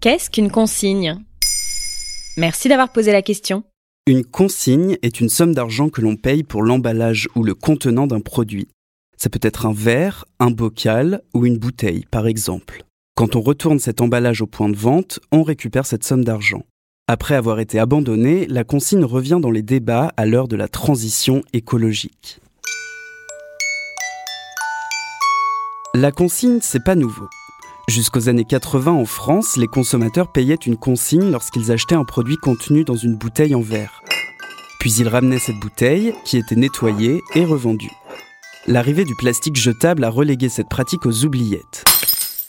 Qu'est-ce qu'une consigne? Merci d'avoir posé la question. Une consigne est une somme d'argent que l'on paye pour l'emballage ou le contenant d'un produit. Ça peut être un verre, un bocal ou une bouteille, par exemple. Quand on retourne cet emballage au point de vente, on récupère cette somme d'argent. Après avoir été abandonnée, la consigne revient dans les débats à l'heure de la transition écologique. La consigne, c'est pas nouveau. Jusqu'aux années 80 en France, les consommateurs payaient une consigne lorsqu'ils achetaient un produit contenu dans une bouteille en verre. Puis ils ramenaient cette bouteille, qui était nettoyée et revendue. L'arrivée du plastique jetable a relégué cette pratique aux oubliettes.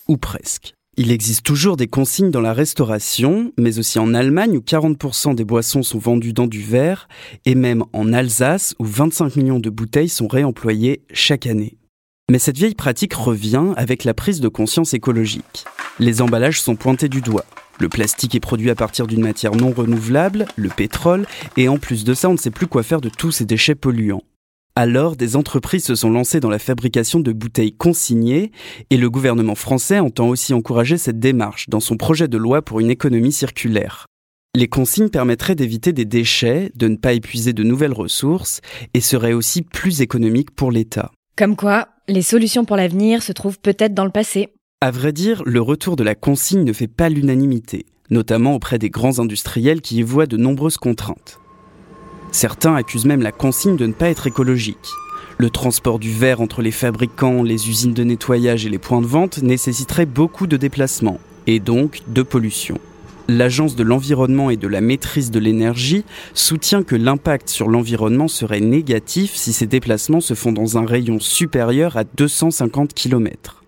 Ou presque. Il existe toujours des consignes dans la restauration, mais aussi en Allemagne où 40% des boissons sont vendues dans du verre, et même en Alsace où 25 millions de bouteilles sont réemployées chaque année. Mais cette vieille pratique revient avec la prise de conscience écologique. Les emballages sont pointés du doigt. Le plastique est produit à partir d'une matière non renouvelable, le pétrole, et en plus de ça, on ne sait plus quoi faire de tous ces déchets polluants. Alors, des entreprises se sont lancées dans la fabrication de bouteilles consignées, et le gouvernement français entend aussi encourager cette démarche dans son projet de loi pour une économie circulaire. Les consignes permettraient d'éviter des déchets, de ne pas épuiser de nouvelles ressources, et seraient aussi plus économiques pour l'État. Comme quoi, les solutions pour l'avenir se trouvent peut-être dans le passé. À vrai dire, le retour de la consigne ne fait pas l'unanimité, notamment auprès des grands industriels qui y voient de nombreuses contraintes. Certains accusent même la consigne de ne pas être écologique. Le transport du verre entre les fabricants, les usines de nettoyage et les points de vente nécessiterait beaucoup de déplacements, et donc de pollution l'Agence de l'environnement et de la maîtrise de l'énergie soutient que l'impact sur l'environnement serait négatif si ces déplacements se font dans un rayon supérieur à 250 km.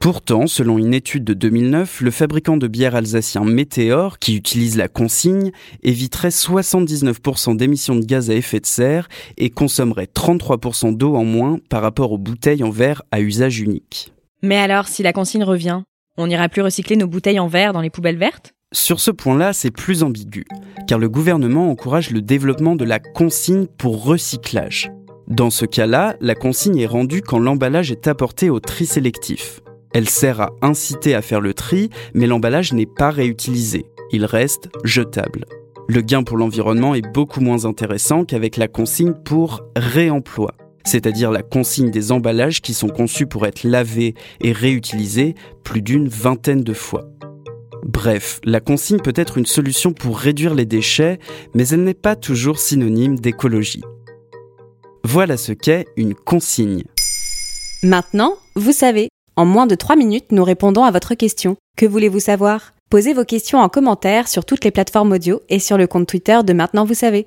Pourtant, selon une étude de 2009, le fabricant de bière alsacien Météor, qui utilise la consigne, éviterait 79% d'émissions de gaz à effet de serre et consommerait 33% d'eau en moins par rapport aux bouteilles en verre à usage unique. Mais alors, si la consigne revient, on n'ira plus recycler nos bouteilles en verre dans les poubelles vertes? Sur ce point-là, c'est plus ambigu, car le gouvernement encourage le développement de la consigne pour recyclage. Dans ce cas-là, la consigne est rendue quand l'emballage est apporté au tri sélectif. Elle sert à inciter à faire le tri, mais l'emballage n'est pas réutilisé, il reste jetable. Le gain pour l'environnement est beaucoup moins intéressant qu'avec la consigne pour réemploi, c'est-à-dire la consigne des emballages qui sont conçus pour être lavés et réutilisés plus d'une vingtaine de fois. Bref, la consigne peut être une solution pour réduire les déchets, mais elle n'est pas toujours synonyme d'écologie. Voilà ce qu'est une consigne. Maintenant, vous savez. En moins de 3 minutes, nous répondons à votre question. Que voulez-vous savoir? Posez vos questions en commentaire sur toutes les plateformes audio et sur le compte Twitter de Maintenant vous savez.